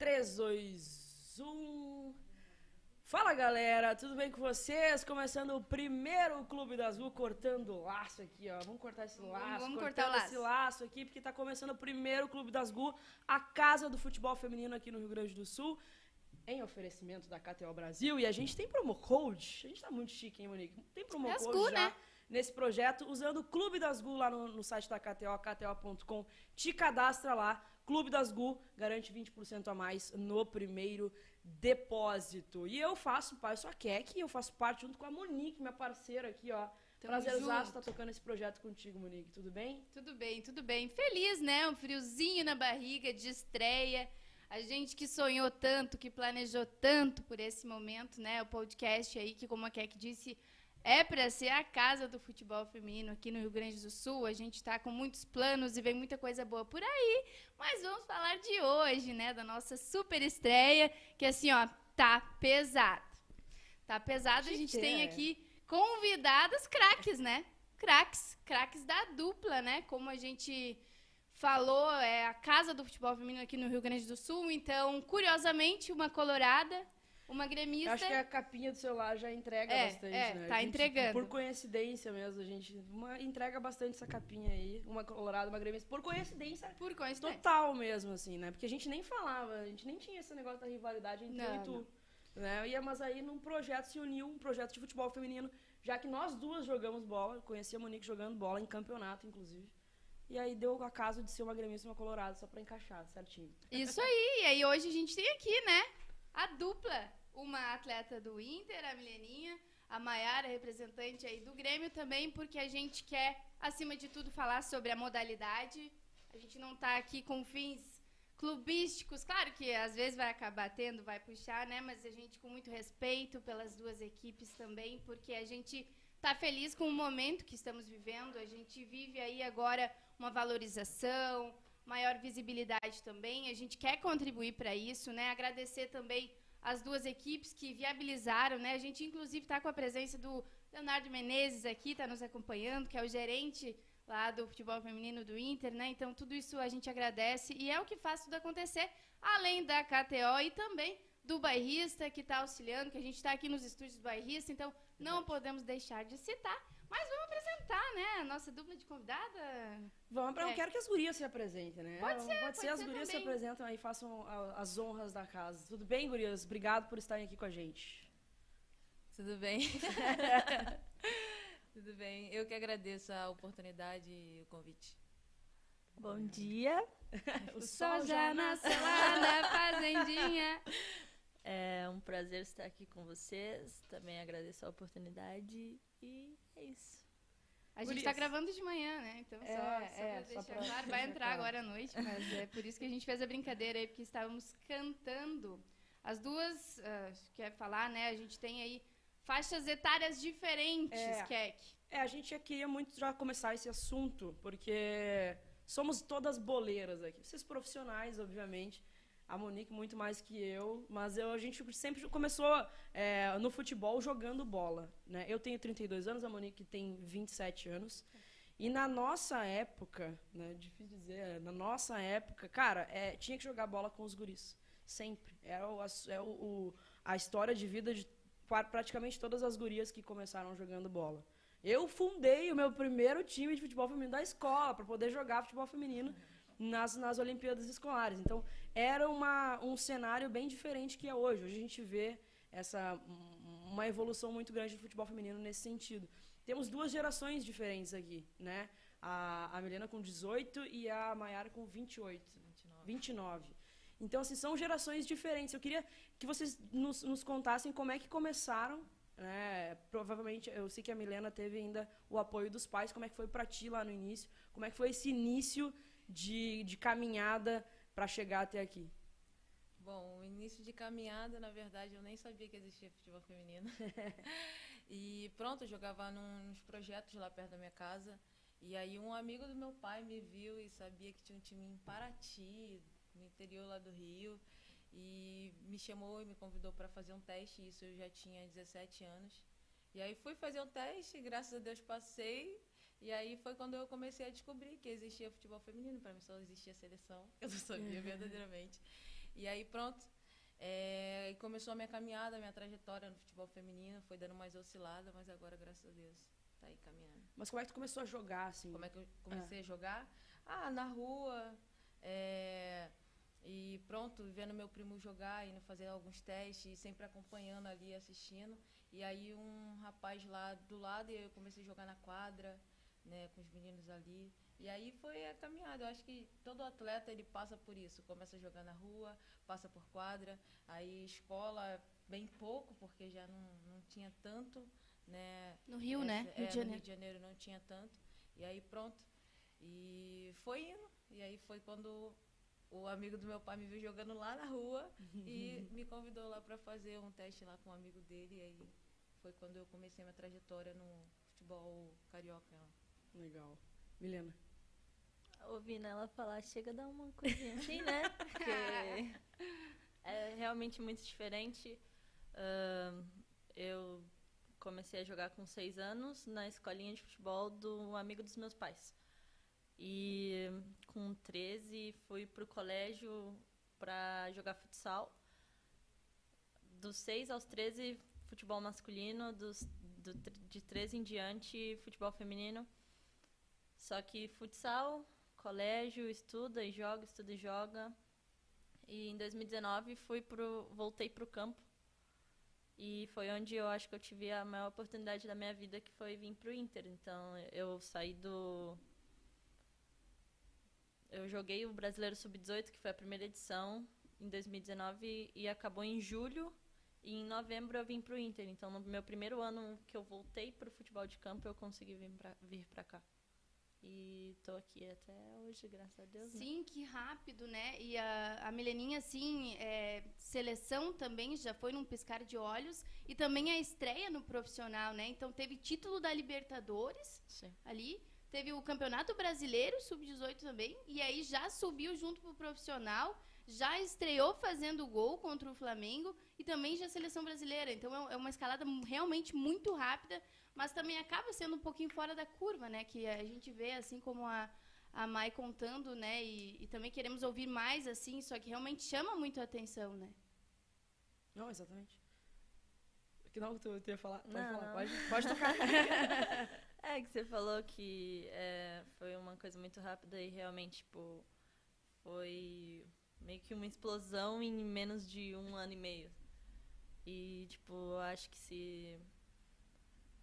3, 2, 1. Fala galera, tudo bem com vocês? Começando o primeiro Clube das Azul, cortando o laço aqui, ó. Vamos cortar esse laço. Vamos cortar o laço. esse laço aqui, porque tá começando o primeiro Clube das Gu, a casa do futebol feminino aqui no Rio Grande do Sul, em oferecimento da KTO Brasil. E a gente tem promo code. A gente tá muito chique, hein, Monique? Tem promo É code já né? nesse projeto, usando o Clube das Gu lá no, no site da KTO, kto.com. Te cadastra lá. Clube das Gu garante 20% a mais no primeiro depósito. E eu faço, eu sou a Kek, eu faço parte junto com a Monique, minha parceira aqui, ó. Tamo Prazerzaço estar tocando esse projeto contigo, Monique. Tudo bem? Tudo bem, tudo bem. Feliz, né? Um friozinho na barriga de estreia. A gente que sonhou tanto, que planejou tanto por esse momento, né? O podcast aí, que como a Kek disse, é para ser a casa do futebol feminino aqui no Rio Grande do Sul. A gente está com muitos planos e vem muita coisa boa por aí. Mas vamos falar de hoje, né? Da nossa super estreia, que assim, ó, tá pesado. Tá pesado. A gente tem aqui convidadas craques, né? Craques, craques da dupla, né? Como a gente falou, é a casa do futebol feminino aqui no Rio Grande do Sul. Então, curiosamente, uma colorada, uma Eu gremista. acho que a capinha do celular já entrega É, bastante, é, né? tá gente, entregando. Por coincidência mesmo, a gente uma, entrega bastante essa capinha aí. Uma colorada, uma gremista. Por coincidência Por coincidência. total mesmo, assim, né? Porque a gente nem falava, a gente nem tinha esse negócio da rivalidade entre eu Não, e tu. Né? E, mas aí num projeto se uniu, um projeto de futebol feminino, já que nós duas jogamos bola, eu conheci a Monique jogando bola em campeonato, inclusive. E aí deu a caso de ser uma gremista e uma colorada, só pra encaixar certinho. Isso aí. E aí hoje a gente tem aqui, né? A dupla. Uma atleta do Inter, a Mileninha, a Maiara, representante aí do Grêmio também, porque a gente quer, acima de tudo, falar sobre a modalidade. A gente não tá aqui com fins clubísticos. Claro que às vezes vai acabar tendo, vai puxar, né? Mas a gente com muito respeito pelas duas equipes também, porque a gente tá feliz com o momento que estamos vivendo. A gente vive aí agora uma valorização, maior visibilidade também. A gente quer contribuir para isso, né? Agradecer também as duas equipes que viabilizaram, né? A gente inclusive está com a presença do Leonardo Menezes aqui, está nos acompanhando, que é o gerente lá do futebol feminino do Inter, né? Então tudo isso a gente agradece e é o que faz tudo acontecer, além da KTO e também do bairrista que está auxiliando, que a gente está aqui nos estúdios do bairrista, então não podemos deixar de citar. Mas vamos apresentar, né? A nossa dupla de convidada. Vamos pra, É. Eu quero que as gurias se apresentem, né? Pode ser, Pode ser, pode as ser gurias se também. apresentam aí e façam a- as honras da casa. Tudo bem, gurias? Obrigado por estarem aqui com a gente. Tudo bem? Tudo bem. Eu que agradeço a oportunidade e o convite. Bom dia. O Sol já nasceu lá na fazendinha. É um prazer estar aqui com vocês. Também agradeço a oportunidade e é isso. A gente Gurias. tá gravando de manhã, né? Então, só, É, só é, pra só deixar pra claro, vai deixar entrar agora à noite, mas é por isso que a gente fez a brincadeira aí, porque estávamos cantando. As duas, ah, quer falar, né? A gente tem aí faixas etárias diferentes, É. Keck. É, a gente queria muito já começar esse assunto, porque somos todas boleiras aqui. Vocês profissionais, obviamente. A Monique muito mais que eu, mas eu, a gente sempre começou é, no futebol jogando bola. Né? Eu tenho 32 anos, a Monique tem 27 anos. E na nossa época, né, difícil dizer, na nossa época, cara, é, tinha que jogar bola com os guris. Sempre. É, o, é o, a história de vida de pra- praticamente todas as gurias que começaram jogando bola. Eu fundei o meu primeiro time de futebol feminino da escola para poder jogar futebol feminino nas, nas Olimpíadas Escolares. Então, era uma, um cenário bem diferente que é hoje. Hoje a gente vê essa, um- uma evolução muito grande do futebol feminino nesse sentido. Temos duas gerações diferentes aqui, né? A, a Milena com 18 e a Maiara com 28. 29. 29. Então, assim, são gerações diferentes. Eu queria que vocês nos, nos contassem como é que começaram. Né? Provavelmente, eu sei que a Milena teve ainda o apoio dos pais. Como é que foi para ti lá no início? Como é que foi esse início de, de caminhada para chegar até aqui? Bom, o início de caminhada, na verdade, eu nem sabia que existia futebol feminino. e pronto, eu jogava nos projetos lá perto da minha casa. E aí um amigo do meu pai me viu e sabia que tinha um time em Paraty, no interior lá do Rio. E me chamou e me convidou para fazer um teste. Isso eu já tinha 17 anos. E aí fui fazer um teste, graças a Deus passei. E aí foi quando eu comecei a descobrir que existia futebol feminino. Para mim só existia seleção. Eu não sabia verdadeiramente. E aí pronto. É, começou a minha caminhada, a minha trajetória no futebol feminino, foi dando mais oscilada, mas agora, graças a Deus, tá aí caminhando. Mas como é que tu começou a jogar, assim? Como é que eu comecei a jogar? Ah, na rua. é, e pronto, vendo meu primo jogar, indo fazer alguns testes, sempre acompanhando ali, assistindo. E aí um rapaz lá do lado, e eu comecei a jogar na quadra, né, com os meninos ali. E aí foi a caminhada. Eu acho que todo atleta ele passa por isso. Começa a jogar na rua, passa por quadra, aí escola bem pouco, porque já não, não tinha tanto, né? No Rio, né? é, Rio de no Janeiro. Rio de Janeiro não tinha tanto. E aí pronto. E foi indo. E aí foi quando o amigo do meu pai me viu jogando lá na rua e me convidou lá para fazer um teste lá com um amigo dele. E aí foi quando eu comecei minha trajetória no futebol carioca. Legal. Milena. Ouvindo ela falar, chega a dar uma coisinha assim, né? Porque é realmente muito diferente. Ahn, eu comecei a jogar com seis anos na escolinha de futebol do amigo dos meus pais. E com 13 fui pro colégio para jogar futsal. Dos 6 aos 13, futebol masculino. Dos, do, de 13 em diante, futebol feminino. Só que futsal, colégio, estuda e joga, estuda e joga. E em 2019 fui pro, voltei pro campo. E foi onde eu acho que eu tive a maior oportunidade da minha vida, que foi vir pro Inter. Então eu saí do. Eu joguei o Brasileiro Sub-18, que foi a primeira edição, em 2019, e acabou em julho. E em novembro eu vim pro Inter. Então no meu primeiro ano que eu voltei pro futebol de campo, eu consegui vir pra cá. E tô aqui até hoje, graças a Deus. né? Sim, que rápido, né? E a, a Mileninha, assim, é, seleção também já foi num piscar de olhos. E também a estreia no profissional, né? Então teve título da Libertadores Sim. ali. Teve o Campeonato Brasileiro, Sub-18 também. E aí já subiu junto pro profissional. Já estreou fazendo gol contra o Flamengo. E também já a seleção brasileira. Então é é uma escalada realmente muito rápida. Mas também acaba sendo um pouquinho fora da curva, né? Que a gente vê, assim como a, a Mai contando, né? E, e também queremos ouvir mais, assim. Só que realmente chama muito a atenção, né? Não, exatamente. Que não, tu, tu ia falar? Pode Não, falar, não. pode, pode tocar. É que você falou que é, foi uma coisa muito rápida e realmente, tipo, foi meio que uma explosão em menos de um ano e meio. E, tipo, acho que se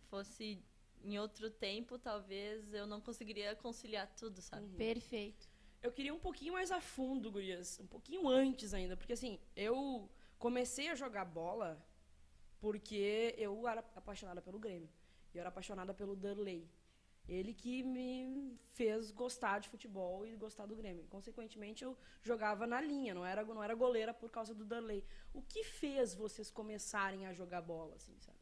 fosse em outro tempo, talvez eu não conseguiria conciliar tudo, sabe? Uhum. Perfeito. Eu queria um pouquinho mais a fundo, gurias. Um pouquinho antes ainda. Porque, assim, eu comecei a jogar bola porque eu era apaixonada pelo Grêmio. E eu era apaixonada pelo Darley. Ele que me fez gostar de futebol e gostar do Grêmio. Consequentemente, eu jogava na linha, não era, não era goleira por causa do Darley. O que fez vocês começarem a jogar bola, assim, sabe?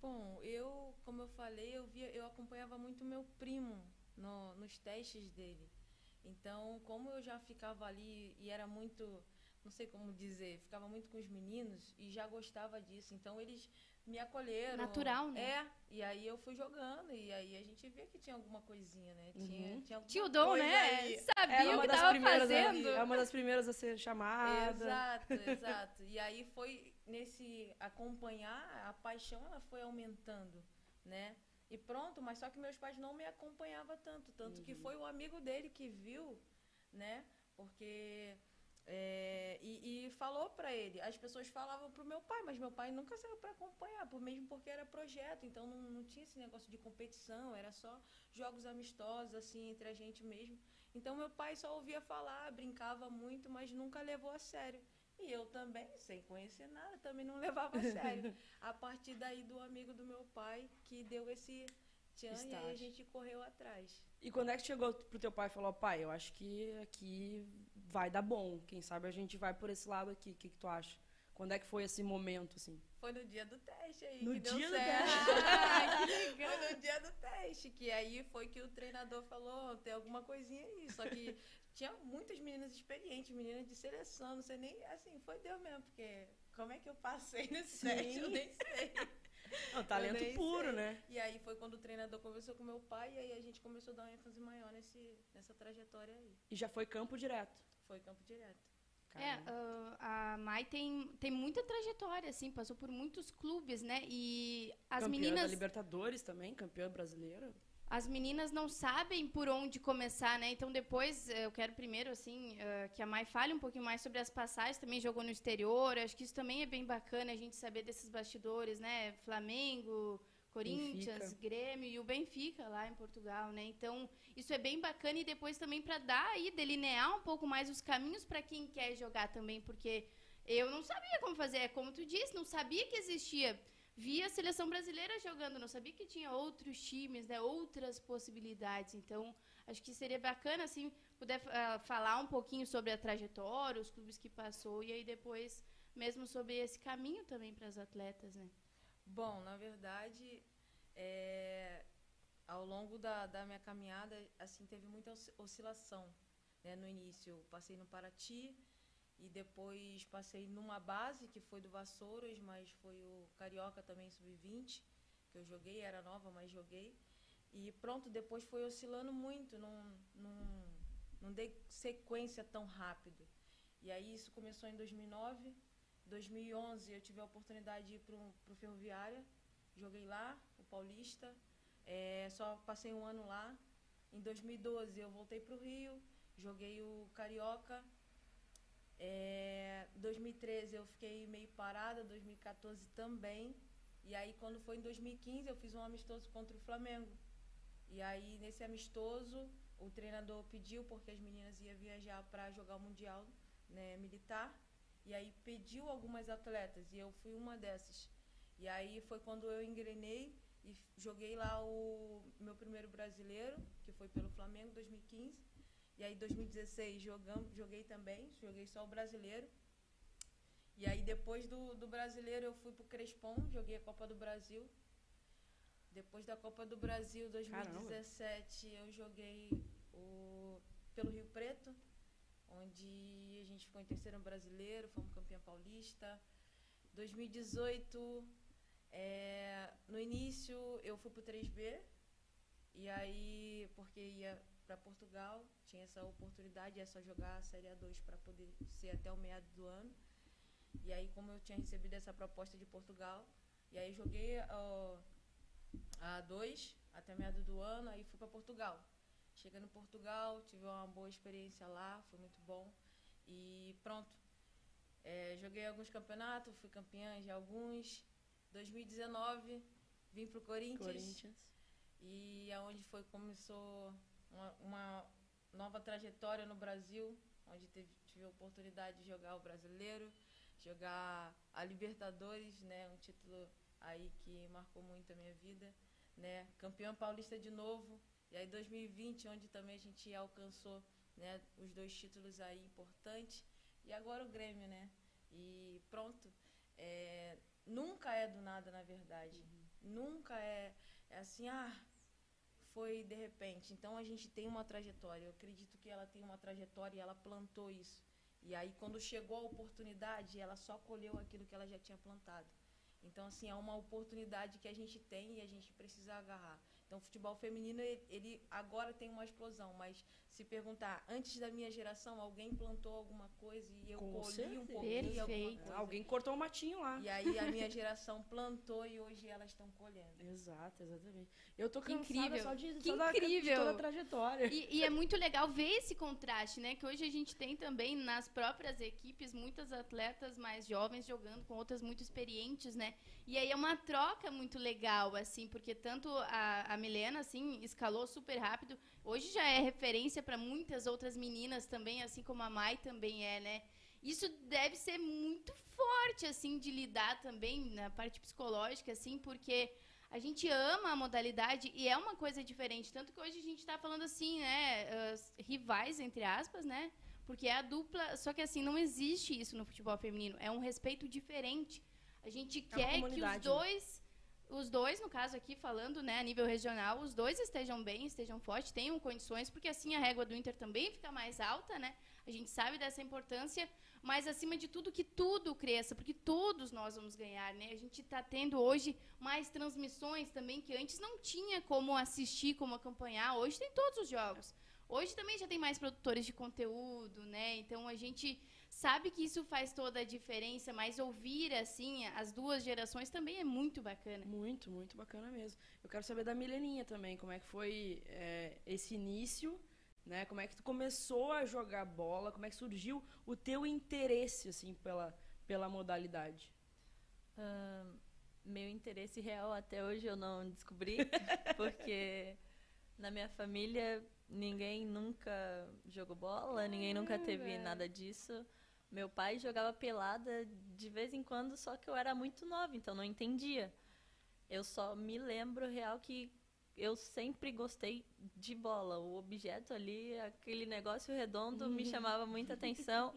Bom, eu, como eu falei, eu via, eu acompanhava muito meu primo no- nos testes dele. Então, como eu já ficava ali e era muito, não sei como dizer, ficava muito com os meninos e já gostava disso. Então, eles me acolheram. Natural, né? É, e aí eu fui jogando e aí a gente via que tinha alguma coisinha, né? Tinha, Uhum. tinha alguma Tio Dom, né? aí. Sabia o que das tava primeiras, fazendo. É uma das primeiras a ser chamada. Exato, exato. E aí foi nesse acompanhar, a paixão ela foi aumentando, né? E pronto, mas só que meus pais não me acompanhavam tanto, tanto que foi o amigo dele que viu, né? Porque é, e, e falou pra ele. As pessoas falavam pro meu pai, mas meu pai nunca saiu pra acompanhar, por mesmo porque era projeto, então não, não tinha esse negócio de competição, era só jogos amistosos assim entre a gente mesmo. Então meu pai só ouvia falar, brincava muito, mas nunca levou a sério. E eu também, sem conhecer nada, também não levava a sério. a partir daí do amigo do meu pai que deu esse tchan e aí a gente correu atrás. E quando é que chegou pro teu pai e falou, pai, eu acho que aqui vai dar bom. Quem sabe a gente vai por esse lado aqui. O que, que tu acha? Quando é que foi esse momento, assim? Foi no dia do teste aí No que deu dia do certo. teste. Ah, que legal. Foi no dia do teste, que aí foi que o treinador falou, tem alguma coisinha aí. Só que tinha muitas meninas experientes, meninas de seleção, não sei nem, assim, foi Deus mesmo, porque como é que eu passei nesse teste, eu nem sei. Não, talento puro, sei. né? E aí foi quando o treinador conversou com meu pai e aí a gente começou a dar uma ênfase maior nesse, nessa trajetória aí. E já foi campo direto. Foi campo direto. É, uh, a Mai tem, tem muita trajetória, assim, passou por muitos clubes, né? E as campeã meninas. da Libertadores também, campeã brasileira. As meninas não sabem por onde começar, né? Então depois eu quero primeiro assim uh, que a Mai fale um pouquinho mais sobre as passagens. Também jogou no exterior. Acho que isso também é bem bacana a gente saber desses bastidores, né? Flamengo, Corinthians, Benfica. Grêmio e o Benfica lá em Portugal, né? Então isso é bem bacana e depois também para dar aí delinear um pouco mais os caminhos para quem quer jogar também, porque eu não sabia como fazer, é como tu disse, não sabia que existia via a seleção brasileira jogando, não sabia que tinha outros times, né, outras possibilidades. Então, acho que seria bacana assim puder uh, falar um pouquinho sobre a trajetória, os clubes que passou e aí depois mesmo sobre esse caminho também para as atletas, né? Bom, na verdade, é, ao longo da, da minha caminhada, assim, teve muita osci- oscilação. Né? No início, passei no Paraty e depois passei numa base que foi do Vassouras, mas foi o Carioca também sub-20 que eu joguei, era nova, mas joguei. E pronto, depois foi oscilando muito, não, não, não dei sequência tão rápido. E aí isso começou em 2009. 2011 eu tive a oportunidade de ir para o Ferroviária, joguei lá, o Paulista, é, só passei um ano lá. Em 2012 eu voltei para o Rio, joguei o Carioca. É, 2013 eu fiquei meio parada, 2014 também. E aí quando foi em 2015 eu fiz um amistoso contra o Flamengo. E aí nesse amistoso o treinador pediu porque as meninas iam viajar para jogar o mundial né, militar. E aí pediu algumas atletas e eu fui uma dessas. E aí foi quando eu engrenei e joguei lá o meu primeiro brasileiro, que foi pelo Flamengo 2015. E aí 2016 jogamos, joguei também, joguei só o brasileiro. E aí depois do, do brasileiro eu fui pro Crespon, joguei a Copa do Brasil. Depois da Copa do Brasil 2017 eu joguei o, pelo Rio Preto, onde a gente ficou em terceiro brasileiro, fomos campeão paulista. 2018, é, no início eu fui pro 3B, e aí, porque ia para Portugal, tinha essa oportunidade, é só jogar a Série A2 para poder ser até o meado do ano. E aí, como eu tinha recebido essa proposta de Portugal, e aí joguei a A2 até meado do ano, aí fui para Portugal. Chegando em Portugal, tive uma boa experiência lá, foi muito bom. E pronto. É, joguei alguns campeonatos, fui campeã de alguns. 2019, vim pro Corinthians. Corinthians. E aonde foi começou uma, uma nova trajetória no Brasil, onde teve, tive a oportunidade de jogar o brasileiro, jogar a Libertadores, né, um título aí que marcou muito a minha vida, né, campeão paulista de novo. E aí 2020, onde também a gente alcançou, né, os dois títulos aí importantes. E agora o Grêmio, né? E pronto. É, nunca é do nada, na verdade. Nunca é, é assim, ah, foi de repente. Então a gente tem uma trajetória. Eu acredito que ela tem uma trajetória e ela plantou isso. E aí quando chegou a oportunidade, ela só colheu aquilo que ela já tinha plantado. Então assim, é uma oportunidade que a gente tem e a gente precisa agarrar. Então o futebol feminino ele, agora tem uma explosão, mas se perguntar, antes da minha geração, alguém plantou alguma coisa e eu Com colhi um certeza. pouquinho alguma Perfeito. coisa. Alguém cortou o matinho lá. E aí a minha geração plantou e hoje elas estão colhendo. Exato, exatamente. Eu tô cansada incrível. só de, Que só da- de incrível. toda a trajetória. E, e é muito legal ver esse contraste, né? Que hoje a gente tem também nas próprias equipes muitas atletas mais jovens jogando com outras muito experientes, né? E aí é uma troca muito legal, assim, porque tanto a, a Milena, assim, escalou super rápido. Hoje já é referência para muitas outras meninas também, assim como a Mai também é, né? Isso deve ser muito forte, assim, de lidar também na parte psicológica, assim, porque a gente ama a modalidade e é uma coisa diferente. Tanto que hoje a gente está falando assim, né? as rivais, entre aspas, né? Porque é a dupla. Só que assim, não existe isso no futebol feminino. É um respeito diferente. A gente É quer que os né? dois. Os dois, no caso aqui, falando, né, a nível regional, os dois estejam bem, estejam fortes, tenham condições, porque assim a régua do Inter também fica mais alta, né? A gente sabe dessa importância, mas acima de tudo que tudo cresça, porque todos nós vamos ganhar, né? A gente está tendo hoje mais transmissões também que antes não tinha como assistir, como acompanhar. Hoje tem todos os jogos. Hoje também já tem mais produtores de conteúdo, né? Então a gente sabe que isso faz toda a diferença, mas ouvir, assim, as duas gerações também é muito bacana. Muito, muito bacana mesmo. Eu quero saber da Mileninha também, como é que foi é, esse início, né? Como é que tu começou a jogar bola, como é que surgiu o teu interesse, assim, pela, pela modalidade? Ahn, meu interesse real até hoje eu não descobri, porque na minha família ninguém nunca jogou bola, ninguém nunca teve nada disso. Meu pai jogava pelada de vez em quando, só que eu era muito nova, então não entendia. Eu só me lembro real que eu sempre gostei de bola. O objeto ali, aquele negócio redondo, me chamava muita atenção.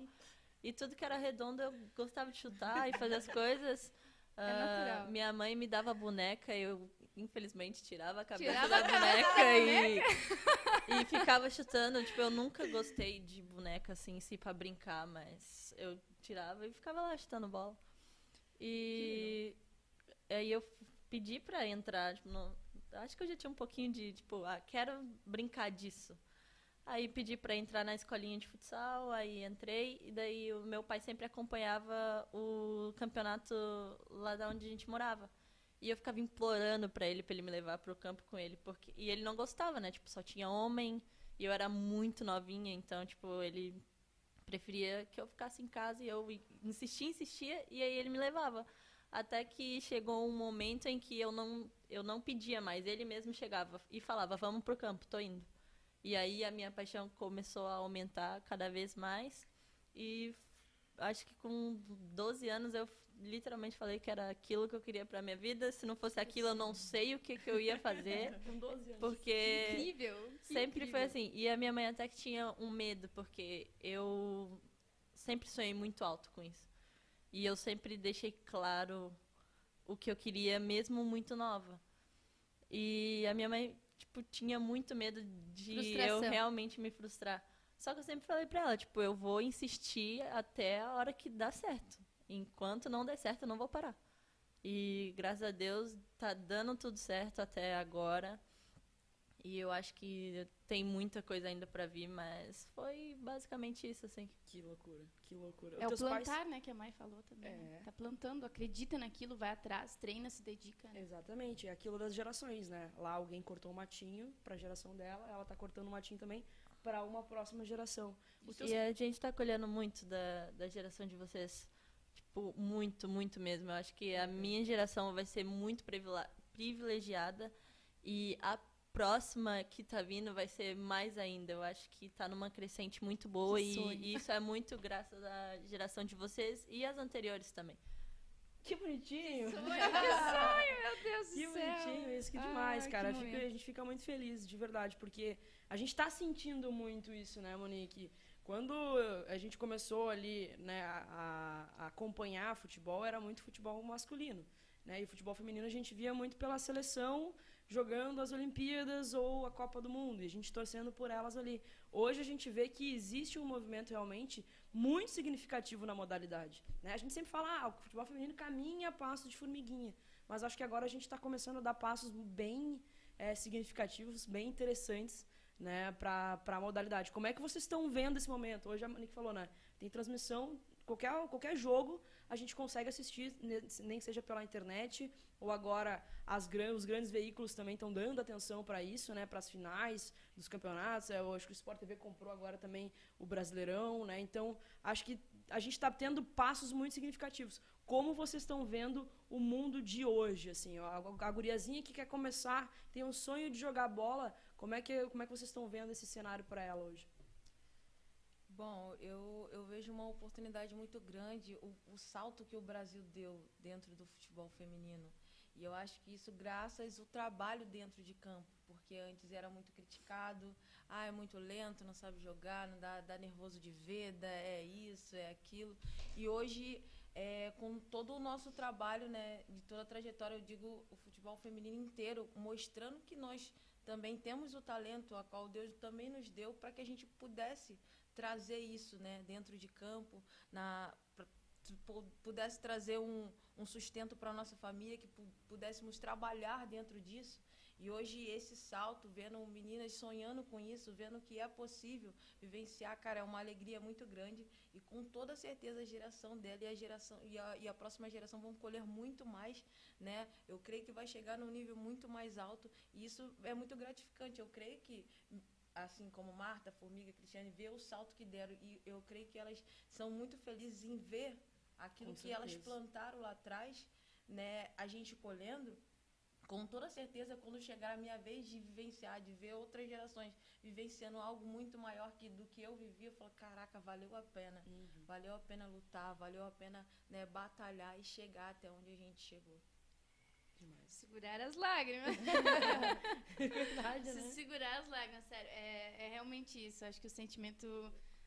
E tudo que era redondo eu gostava de chutar e fazer as coisas. É natural. minha mãe me dava boneca, eu infelizmente tirava a cabeça Tirava da a cabeça boneca, e, e ficava chutando. Tipo, eu nunca gostei de boneca assim, si, pra brincar, mas eu tirava e ficava lá chutando bola. E aí eu pedi pra entrar, tipo, no- acho que eu já tinha um pouquinho de, tipo, ah, quero brincar disso. Aí pedi pra entrar na escolinha de futsal, aí entrei, e daí o meu pai sempre acompanhava o campeonato lá da onde a gente morava. E eu ficava implorando pra ele, pra ele me levar pro campo com ele, porque e ele não gostava, né? Tipo, só tinha homem, e eu era muito novinha, então, tipo, ele preferia que eu ficasse em casa e eu insistia, insistia, e aí ele me levava. Até que chegou um momento em que eu não, eu não pedia mais, ele mesmo chegava e falava: "Vamos pro campo, tô indo". E aí a minha paixão começou a aumentar cada vez mais. E acho que com 12 anos eu literalmente falei que era aquilo que eu queria pra minha vida. Se não fosse aquilo, eu não sei o que, que eu ia fazer. Com 12 anos. Porque Incrível. sempre foi incrível. assim. E a minha mãe até que tinha um medo, porque eu sempre sonhei muito alto com isso. E eu sempre deixei claro o que eu queria, mesmo muito nova. E a minha mãe, tipo, tinha muito medo de eu Frustração. realmente me frustrar. Só que eu sempre falei pra ela, tipo, eu vou insistir até a hora que dá certo. Enquanto não der certo, eu não vou parar. E graças a Deus tá dando tudo certo até agora. E eu acho que tem muita coisa ainda pra vir, mas foi basicamente isso, assim. Que loucura, que loucura. É o plantar, pais- né, que a mãe falou também. né? É. Tá plantando, acredita naquilo, vai atrás, treina, se dedica. né? Exatamente, é aquilo das gerações, né? Lá alguém cortou um matinho pra geração dela, ela tá cortando um matinho também pra uma próxima geração. Teus E a gente tá colhendo muito da, da geração de vocês. Tipo, muito, muito mesmo. Eu acho que a minha geração vai ser muito privilegiada e a próxima que tá vindo vai ser mais ainda. Eu acho que tá numa crescente muito boa Que e, e isso é muito graças à geração de vocês e as anteriores também. Que bonitinho! Sonho, que sonho, meu Deus Que do céu. bonitinho isso, que Ah, demais, que cara. Momento. a gente fica muito feliz, de verdade, porque a gente tá sentindo muito isso, né, Monique? Quando a gente começou ali, né, a, a acompanhar futebol, era muito futebol masculino, né? E futebol feminino a gente via muito pela seleção jogando as Olimpíadas ou a Copa do Mundo, e a gente torcendo por elas ali. Hoje a gente vê que existe um movimento realmente muito significativo na modalidade. Né? A gente sempre fala, ah, o futebol feminino caminha a passo de formiguinha. Mas acho que agora a gente está começando a dar passos bem eh, significativos, bem interessantes né, para a modalidade. Como é que vocês estão vendo esse momento? Hoje a Monique falou, né? Tem transmissão, qualquer, qualquer jogo a gente consegue assistir, ne- nem seja pela internet, ou agora as, os grandes veículos também estão dando atenção para isso, né? Para as finais dos campeonatos. Eu acho que o Sport TV comprou agora também o Brasileirão, né? Então, acho que a gente está tendo passos muito significativos. Como vocês estão vendo o mundo de hoje, assim, a, a guriazinha que quer começar, tem um sonho de jogar bola, como é que, como é que vocês estão vendo esse cenário para ela hoje? Bom, eu, eu vejo uma oportunidade muito grande, o, o salto que o Brasil deu dentro do futebol feminino. E eu acho que isso graças ao trabalho dentro de campo, porque antes era muito criticado, ah, é muito lento, não sabe jogar, não dá, dá nervoso de ver, dá- é isso, é aquilo. E hoje, é, com todo o nosso trabalho, né, de toda a trajetória, eu digo o futebol feminino inteiro, mostrando que nós também temos o talento a qual Deus também nos deu para que a gente pudesse trazer isso né, dentro de campo, na, pudesse trazer um, um sustento para a nossa família, que pu- pudéssemos trabalhar dentro disso. E hoje esse salto, vendo meninas sonhando com isso, vendo que é possível vivenciar, cara, é uma alegria muito grande. E com toda certeza a geração dela e a geração e a, e a próxima geração vão colher muito mais, né? Eu creio que vai chegar num nível muito mais alto. E isso é muito gratificante. Eu creio que assim como Marta, Formiga, Cristiane, ver o salto que deram. E eu creio que elas são muito felizes em ver aquilo que elas plantaram lá atrás, né, a gente colhendo. Com toda certeza, quando chegar a minha vez de vivenciar, de ver outras gerações vivenciando algo muito maior que, do que eu vivi, eu falo, caraca, valeu a pena. Uhum. Valeu a pena lutar, valeu a pena né, batalhar e chegar até onde a gente chegou. Demais. Segurar as lágrimas. é verdade, né? Segurar as lágrimas, sério. É, é realmente isso. Acho que o sentimento.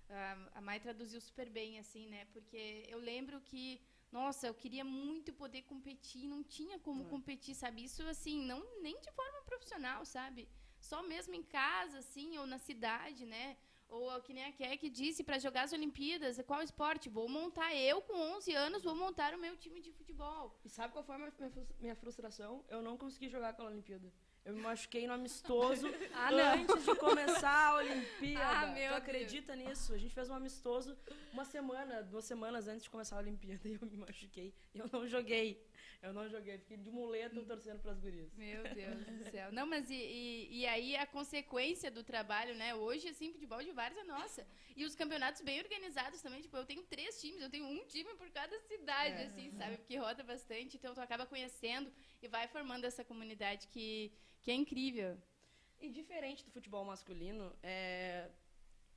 A, a Mai traduziu super bem, assim, né? Porque eu lembro que. Nossa, eu queria muito poder competir, não tinha como é. competir, sabe? Isso, assim, não nem de forma profissional, sabe? Só mesmo em casa, assim, ou na cidade, né? Ou que nem a Kek disse, para jogar as Olimpíadas, qual esporte? Vou montar, eu com 11 anos, vou montar o meu time de futebol. E sabe qual foi a minha frustração? Eu não consegui jogar aquela Olimpíada. Eu me machuquei no amistoso ah, antes de começar a Olimpíada. Ah, meu tu acredita Deus. nisso? A gente fez um amistoso uma semana, duas semanas antes de começar a Olimpíada e eu me machuquei. Eu não joguei. Eu não joguei, fiquei de muleta torcendo para as gurias. Meu Deus do céu. Não, mas e, e, e, aí a consequência do trabalho, né? Hoje, assim, futebol de vários é nossa. E os campeonatos bem organizados também. Tipo, eu tenho três times, eu tenho um time por cada cidade, é. assim, sabe? Porque roda bastante. Então, tu acaba conhecendo e vai formando essa comunidade que, que é incrível. E diferente do futebol masculino, é...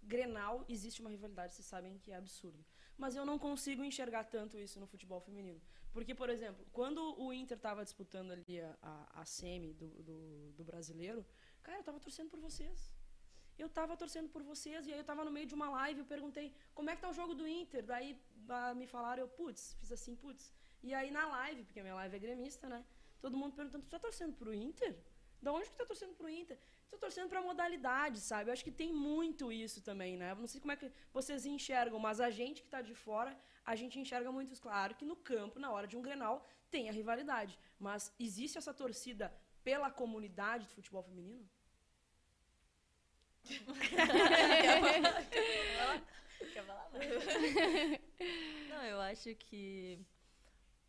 Grenal existe uma rivalidade, vocês sabem que é absurdo. Mas eu não consigo enxergar tanto isso no futebol feminino. Porque, por exemplo, quando o Inter estava disputando ali a, a, a semi do, do, do, brasileiro, cara, eu estava torcendo por vocês. Eu estava torcendo por vocês e aí eu estava no meio de uma live, eu perguntei, como é que tá o jogo do Inter? Daí me falaram, eu, putz, fiz assim, putz. E aí na live, porque a minha live é gremista, né? Todo mundo perguntando, tu tá torcendo pro Inter? Da onde que tu tá torcendo pro Inter? Estou torcendo para modalidade, sabe? Eu acho que tem muito isso também, né? Não sei como é que vocês enxergam, mas a gente que está de fora, a gente enxerga muito claro que no campo, na hora de um Grenal, tem a rivalidade. Mas existe essa torcida pela comunidade do futebol feminino? Quer falar? Não, eu acho que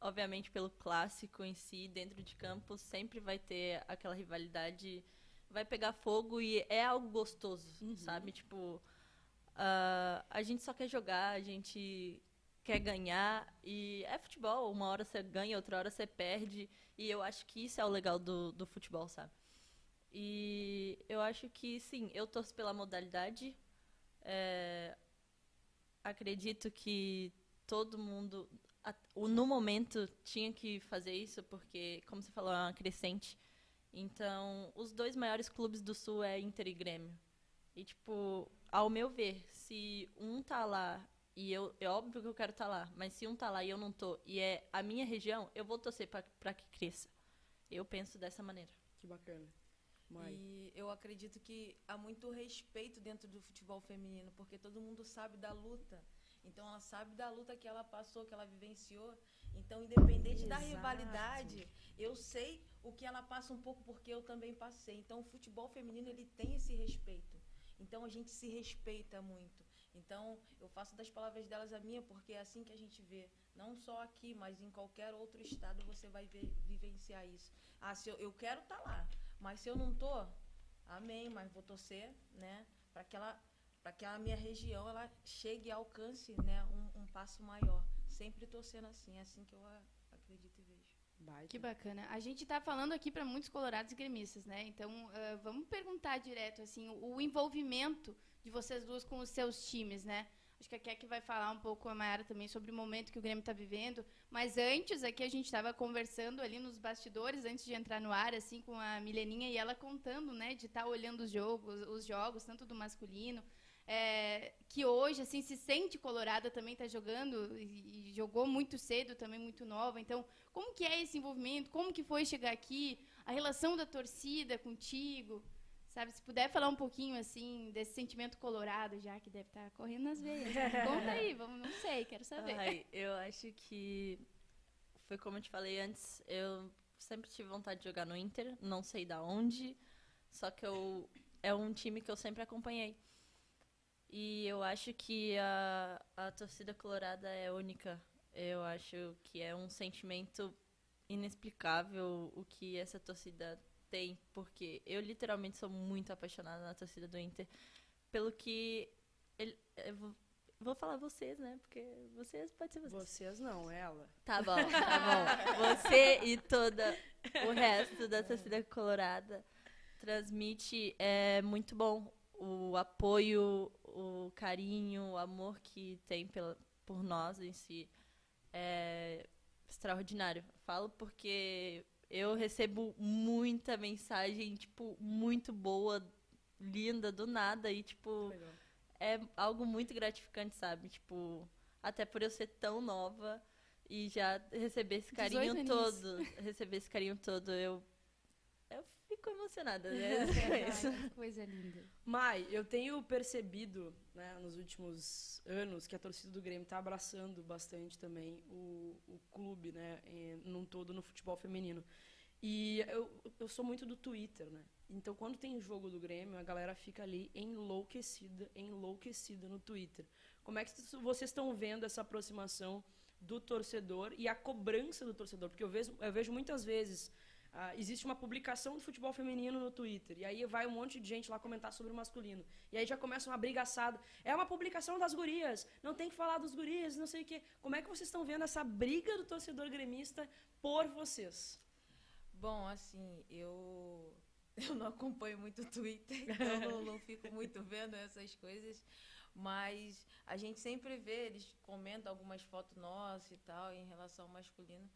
obviamente pelo clássico em si, dentro de campo, sempre vai ter aquela rivalidade vai pegar fogo e é algo gostoso, uhum. sabe? Tipo, uh, a gente só quer jogar, a gente quer ganhar e é futebol. Uma hora você ganha, outra hora você perde e eu acho que isso é o legal do, do futebol, sabe? E eu acho que sim, eu torço pela modalidade. É, acredito que todo mundo, no momento, tinha que fazer isso, porque, como você falou, é uma crescente. Então, os dois maiores clubes do Sul é Inter e Grêmio. E, tipo, ao meu ver, se um tá lá e eu, é óbvio que eu quero estar tá lá, mas se um tá lá e eu não tô, e é a minha região, eu vou torcer para que cresça. Eu penso dessa maneira. Que bacana. Mai. E eu acredito que há muito respeito dentro do futebol feminino, porque todo mundo sabe da luta. Então ela sabe da luta que ela passou, que ela vivenciou. Então, independente Exato. da rivalidade, eu sei o que ela passa um pouco porque eu também passei. Então, o futebol feminino ele tem esse respeito. Então, a gente se respeita muito. Então, eu faço das palavras delas a minha porque é assim que a gente vê. Não só aqui, mas em qualquer outro estado você vai ver, vivenciar isso. Ah, se eu, eu quero estar tá lá, mas se eu não tô, amém, mas vou torcer, né? Para que ela para que a minha região ela chegue e alcance né, um, um passo maior. Sempre torcendo assim, é assim que eu acredito e vejo. Baita. Que bacana. A gente está falando aqui para muitos colorados e gremistas, né? Então, uh, vamos perguntar direto, assim, o, o, envolvimento de vocês duas com os seus times, né? Acho que a Kek vai falar um pouco, a Mayara também, sobre o momento que o Grêmio está vivendo. Mas antes, aqui a gente estava conversando ali nos bastidores, antes de entrar no ar, assim, com a Mileninha, e ela contando, né, de estar tá olhando os jogos, os jogos, tanto do masculino, é, que hoje assim se sente colorada também está jogando e, e, jogou muito cedo também muito nova. Então como que é esse envolvimento? Como que foi chegar aqui? A relação da torcida contigo sabe se puder falar um pouquinho assim desse sentimento colorado já que deve estar tá correndo nas veias conta aí vamos não sei quero saber Ai, eu acho que foi como eu te falei antes eu sempre tive vontade de jogar no Inter, não sei da onde, só que eu é um time que eu sempre acompanhei. E eu acho que a, a torcida colorada é única. Eu acho que é um sentimento inexplicável o que essa torcida tem, porque eu literalmente sou muito apaixonada na torcida do Inter, pelo que ele, vou, vou, falar vocês, né? Porque vocês pode ser vocês. Vocês não, ela. Tá bom, tá bom. Você e toda o resto da torcida colorada transmite é muito bom o apoio, o carinho, o amor que tem pela, por nós em si é extraordinário. Falo porque eu recebo muita mensagem, tipo, muito boa, linda, do nada. E, tipo, Legal. é algo muito gratificante, sabe? Tipo, até por eu ser tão nova e já receber esse carinho todo. Receber esse carinho todo, eu fico emocionada, né? É coisa linda. Mai, eu tenho percebido, né, nos últimos anos, que a torcida do Grêmio está abraçando bastante também o, o clube, né, em, num todo no futebol feminino. E eu, eu sou muito do Twitter, né? Então, quando tem jogo do Grêmio, a galera fica ali enlouquecida, enlouquecida no Twitter. Como é que vocês estão vendo essa aproximação do torcedor e a cobrança do torcedor? Porque eu vejo, eu vejo muitas vezes ah, existe uma publicação do futebol feminino no Twitter. E aí vai um monte de gente lá comentar sobre o masculino. E aí já começa uma briga assada. É uma publicação das gurias. Não tem que falar dos gurias, não sei o quê. Como é que vocês estão vendo essa briga do torcedor gremista por vocês? Bom, assim, eu eu não acompanho muito o Twitter, então não, não fico muito vendo essas coisas. Mas a gente sempre vê, eles comentam algumas fotos nossas e tal, em relação ao masculino.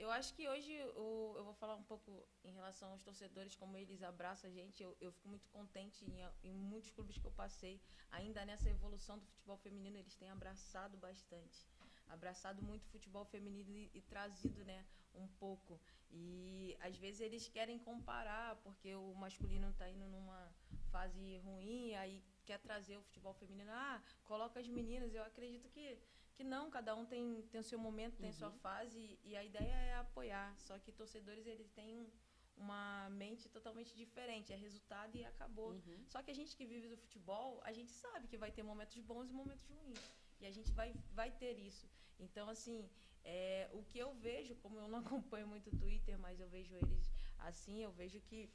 Eu acho que hoje o, eu vou falar um pouco em relação aos torcedores, como eles abraçam a gente. Eu, eu fico muito contente em, em, muitos clubes que eu passei. Ainda nessa evolução do futebol feminino, eles têm abraçado bastante. Abraçado muito o futebol feminino e, e trazido né, um pouco. E às vezes eles querem comparar, porque o masculino está indo numa fase ruim, aí quer trazer o futebol feminino. Ah, coloca as meninas. Eu acredito que que não, cada um tem, tem o seu momento, tem uhum. sua fase e a ideia é apoiar. Só que torcedores eles têm uma mente totalmente diferente, é resultado e acabou. Uhum. Só que a gente que vive do futebol, a gente sabe que vai ter momentos bons e momentos ruins. E a gente vai, vai ter isso. Então, assim, é, o que eu vejo, como eu não acompanho muito o Twitter, mas eu vejo eles assim, eu vejo que,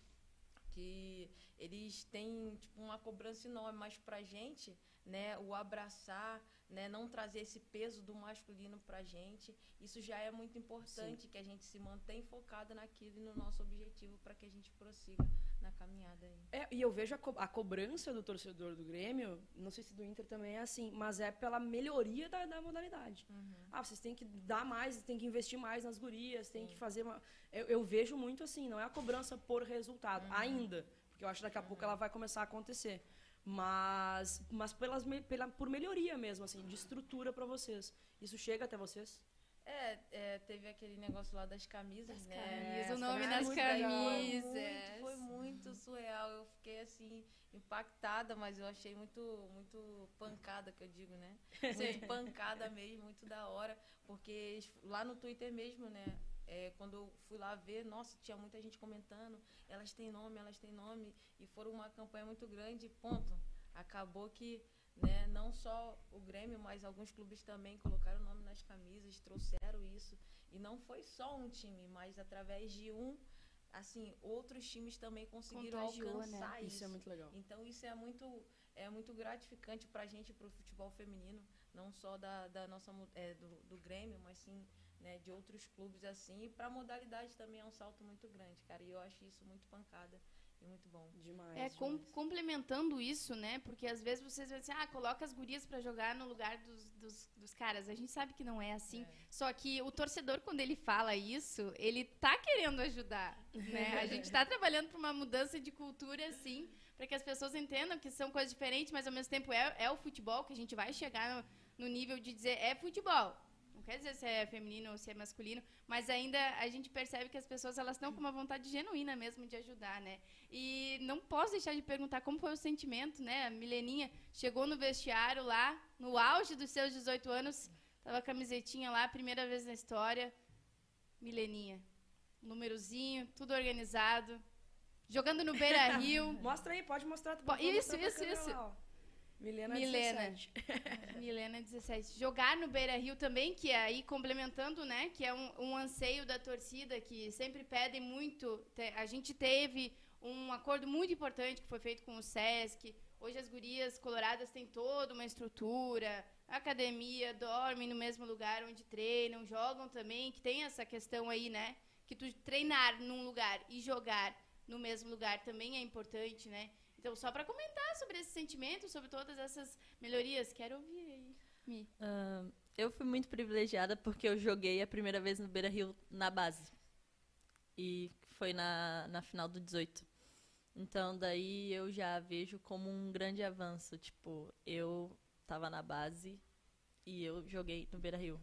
que eles têm tipo, uma cobrança enorme, mas pra gente, né, o abraçar, né, não trazer esse peso do masculino para a gente. Isso já é muito importante, Sim. que a gente se mantenha focada naquilo e no nosso objetivo para que a gente prossiga na caminhada aí. É, e eu vejo a, co a, cobrança do torcedor do Grêmio, não sei se do Inter também é assim, mas é pela melhoria da, da modalidade. Uhum. Ah, vocês têm que dar mais, têm que investir mais nas gurias, têm que fazer uma... Eu, eu, vejo muito assim, não é a cobrança por resultado, uhum. ainda, porque eu acho que daqui a uhum. pouco ela vai começar a acontecer mas mas pelas pela, por melhoria mesmo assim de estrutura para vocês isso chega até vocês é, é, teve aquele negócio lá das camisas, das né? Camisas, o nome das camisas. Foi muito, foi muito surreal. Eu fiquei assim impactada, mas eu achei muito muito pancada que eu digo, né? Muito pancada mesmo, muito da hora, porque lá no Twitter mesmo, né? É, quando eu fui lá ver, nossa, tinha muita gente comentando, elas têm nome, elas têm nome, e foram uma campanha muito grande, ponto. Acabou que né, não só o Grêmio, mas alguns clubes também colocaram o nome nas camisas, trouxeram isso. E não foi só um time, mas através de um, assim, outros times também conseguiram Contagiou, né? alcançar né? isso. Isso é muito legal. Então isso é muito, é muito gratificante para a gente, para o futebol feminino, não só da, da nossa, é, do, do Grêmio, mas sim né, de outros clubes assim. E para a modalidade também é um salto muito grande, cara. E eu acho isso muito pancada e muito bom. Demais. É, demais. Com, complementando isso, né? Porque às vezes vocês vão dizer, ah, coloca as gurias para jogar no lugar dos, dos, dos, caras. A gente sabe que não é assim. É. Só que o torcedor, quando ele fala isso, ele tá querendo ajudar, né? A gente tá trabalhando para uma mudança de cultura, assim, para que as pessoas entendam que são coisas diferentes, mas ao mesmo tempo é, é o futebol que a gente vai chegar no, no nível de dizer é futebol quer dizer se é feminino ou se é masculino, mas ainda a gente percebe que as pessoas elas estão com uma vontade genuína mesmo de ajudar, né? E não posso deixar de perguntar como foi o sentimento, né? A Mileninha chegou no vestiário lá, no auge dos seus 18 anos, tava a camisetinha lá, primeira vez na história. Mileninha, númerozinho, tudo organizado. Jogando no Beira Rio. Mostra aí, pode mostrar. Isso, isso, isso. Milena, Milena. 17. Milena 17. Jogar no Beira Rio também, que é aí complementando, né? Que é um, um anseio da torcida, que sempre pedem muito. A gente teve um acordo muito importante que foi feito com o Sesc. Hoje as gurias coloradas têm toda uma estrutura, academia, dormem no mesmo lugar onde treinam, jogam também, que tem essa questão aí, né? Que tu treinar num lugar e jogar no mesmo lugar também é importante, né? Então, só para comentar sobre esse sentimento, sobre todas essas melhorias, quero ouvir aí. Mi. Ahn, eu fui muito privilegiada porque eu joguei a primeira vez no Beira Rio na base. E foi na, na final do 18. Então, daí eu já vejo como um grande avanço. Tipo, eu tava na base e eu joguei no Beira Rio.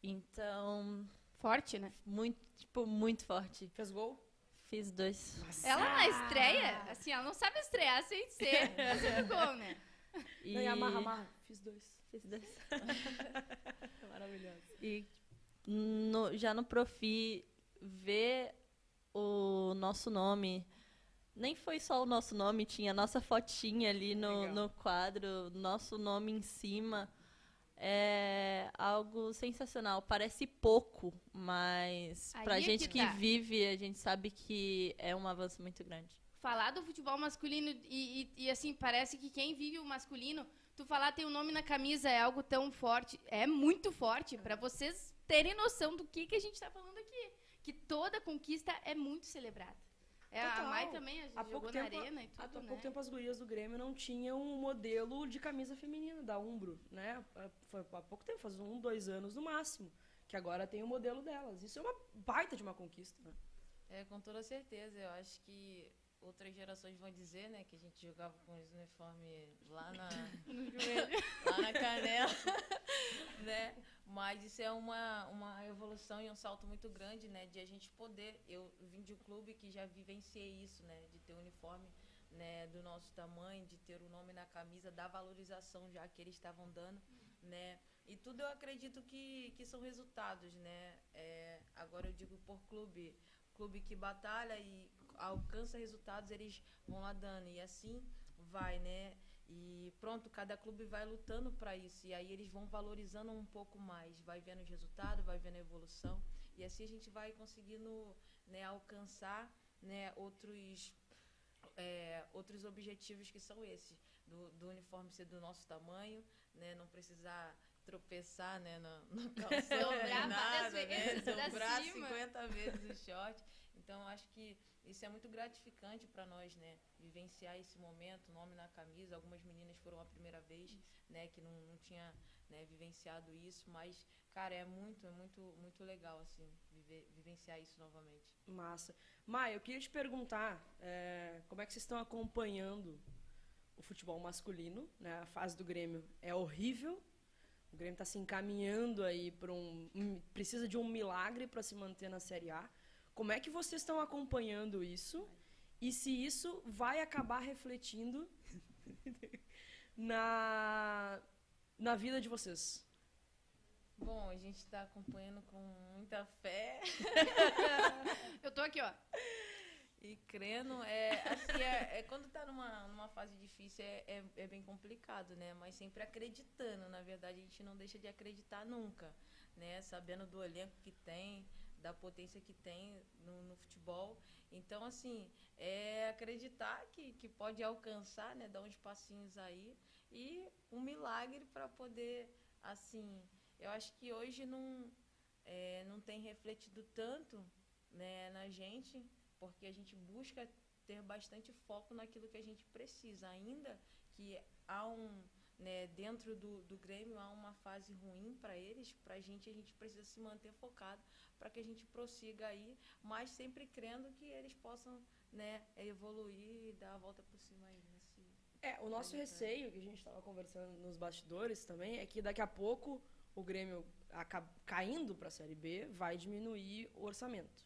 Então, Forte, né? muito, tipo, muito forte. Fez gol? Fiz dois. Ela na estreia, assim, ela não sabe estrear sem ser. Fazer gol, né? E... Não, e amarra, amarra. Fiz dois. Fiz dois. Maravilhoso. E no- já no Profi, ver o nosso nome. Nem foi só o nosso nome, tinha a nossa fotinha ali no, Legal. no quadro, nosso nome em cima. É algo sensacional. Parece pouco, mas Aí pra é gente que que tá. vive, a gente sabe que é um avanço muito grande. Falar do futebol masculino e, e- e, assim, parece que quem vive o masculino, tu falar tem o nome na camisa é algo tão forte, é muito forte, pra vocês terem noção do que, que a gente tá falando aqui. Que toda conquista é muito celebrada. É, a Total. Mai também, a gente Há jogou pouco na tempo- arena e Há tudo, pouco né? tempo as gurias do Grêmio não tinham um modelo de camisa feminina da Umbro, né? Foi há pouco tempo, faz um, dois anos no máximo. Que agora tem o modelo delas. Isso é uma baita de uma conquista, né? É, com toda certeza. Eu acho que outras gerações vão dizer, né, que a gente jogava com os uniformes lá na, lá na canela, né? Mas isso é uma, uma evolução e um salto muito grande, né? De a gente poder. Eu vim de um clube que já vivenciei isso, né? De ter um uniforme né, do nosso tamanho, de ter o nome na camisa, da valorização já que eles estavam dando, né? E tudo eu acredito que, que são resultados, né? É, agora eu digo por clube, clube que batalha e alcança resultados, eles vão lá dando. E assim vai, né? E pronto, cada clube vai lutando para isso. E aí eles vão valorizando um pouco mais. Vai vendo os resultados, vai vendo a evolução. E assim a gente vai conseguindo né, alcançar né, outros, é, outros objetivos que são esses. Do, do uniforme ser do nosso tamanho, né, não precisar tropeçar né, no, no calção, nem nada, né, dobrar cima. 50 vezes o short. Então, acho que isso é muito gratificante para nós, né? Vivenciar esse momento, nome na camisa. Algumas meninas foram a primeira vez, né? Que não, não tinha né, vivenciado isso. Mas, cara, é muito, é muito, muito legal, assim, viver, vivenciar isso novamente. Massa. Maia, eu queria te perguntar é, como é que vocês estão acompanhando o futebol masculino, né? A fase do Grêmio é horrível. O Grêmio está se encaminhando aí para um, um- precisa de um milagre para se manter na Série A. Como é que vocês estão acompanhando isso? E se isso vai acabar refletindo na na vida de vocês? Bom, a gente está acompanhando com muita fé Eu tô aqui, ó. e crendo. É, assim, é, é quando tá numa, numa fase difícil é, é, é bem complicado, né? Mas sempre acreditando. Na verdade, a gente não deixa de acreditar nunca, né? Sabendo do elenco que tem, da potência que tem no, no futebol. Então, assim, é acreditar que, que pode alcançar, né? Dar uns passinhos aí e um milagre para poder, assim... Eu acho que hoje não, é, não tem refletido tanto né, na gente, porque a gente busca ter bastante foco naquilo que a gente precisa. Ainda que há um, né, dentro do, do Grêmio há uma fase ruim para eles, para a gente a gente precisa se manter focado para que a gente prossiga aí, mas sempre crendo que eles possam né, evoluir e dar a volta por cima aí nesse. É, o nosso receio, que a gente estava conversando nos bastidores também, é que daqui a pouco o Grêmio caindo para a Série B vai diminuir o orçamento.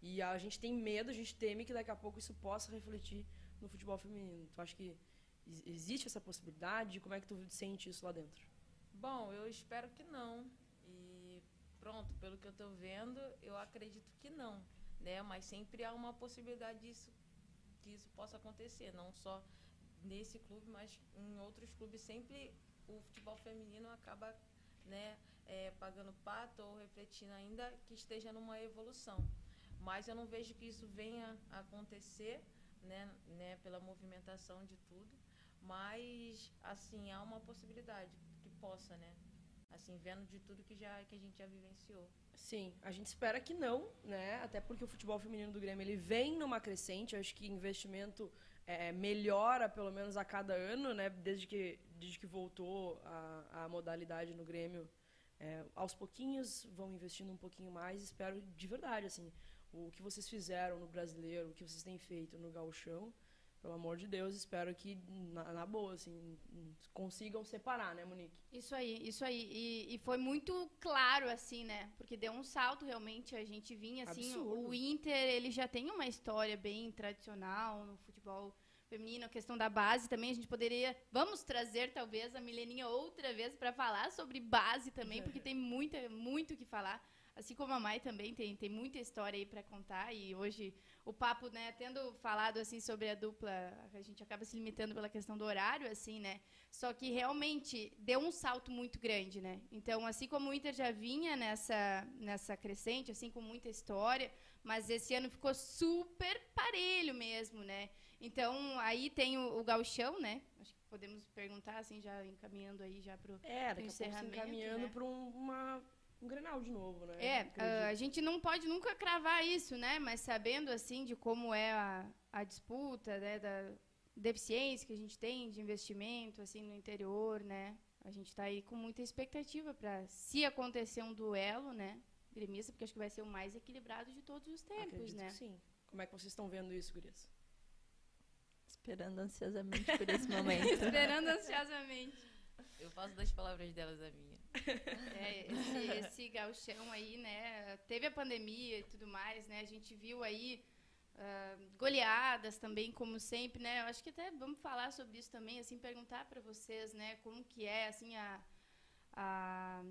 E a gente tem medo, a gente teme que daqui a pouco isso possa refletir no futebol feminino. Tu acha que existe essa possibilidade? Como é que tu sente isso lá dentro? Bom, eu espero que não. E pronto, pelo que eu estou vendo, eu acredito que não, né? Mas sempre há uma possibilidade disso, que isso possa acontecer, não só nesse clube, mas em outros clubes sempre o futebol feminino acaba, né, é, pagando pato ou refletindo ainda que esteja numa evolução. Mas eu não vejo que isso venha a acontecer, né, né, pela movimentação de tudo. Mas, assim, há uma possibilidade que possa, né? Assim, vendo de tudo que, já, que a gente já vivenciou. Sim, a gente espera que não, né? Até porque o futebol feminino do Grêmio ele vem numa crescente. Acho que investimento é, melhora pelo menos a cada ano, né? Desde que, desde que voltou a, a modalidade no Grêmio, é, aos pouquinhos vão investindo um pouquinho mais. Espero de verdade, assim, o que vocês fizeram no Brasileiro, o que vocês têm feito no Gauchão, pelo amor de Deus, espero que, na, na, boa, assim, consigam separar, né, Monique? Isso aí, isso aí. E, e, foi muito claro, assim, né? Porque deu um salto, realmente, a gente vinha, assim, o, o Inter, ele já tem uma história bem tradicional no futebol feminino, a questão da base também, a gente poderia, vamos trazer, talvez, a Mileninha outra vez para falar sobre base também, porque tem muita, muito o que falar. Assim como a Mai também tem, tem muita história aí para contar e hoje o papo, né, tendo falado assim sobre a dupla, a gente acaba se limitando pela questão do horário, assim, né? Só que realmente deu um salto muito grande, né? Então, assim como o Inter já vinha nessa nessa crescente, assim com muita história, mas esse ano ficou super parelho mesmo, né? Então, aí tem o, o gauchão, né? Acho que podemos perguntar assim já encaminhando aí já pro, é, pro encerramento, encaminhando né? para um, uma um Grenal de novo, né? É, uh, a gente não pode nunca cravar isso, né? Mas sabendo, assim, de como é a, a disputa, né? Da deficiência que a gente tem de investimento, assim, no interior, né? A gente está aí com muita expectativa para, se acontecer um duelo, né? Gremista, porque acho que vai ser o mais equilibrado de todos os tempos, Acredito né? sim. Como é que vocês estão vendo isso, Gurias? Esperando ansiosamente por esse momento. Esperando ansiosamente. Eu faço das palavras delas a minha. É, esse, esse gauchão aí, né? Teve a pandemia e tudo mais, né? A gente viu aí uh, goleadas também, como sempre, né? Eu acho que até vamos falar sobre isso também, assim, perguntar para vocês, né? Como que é, assim, a, a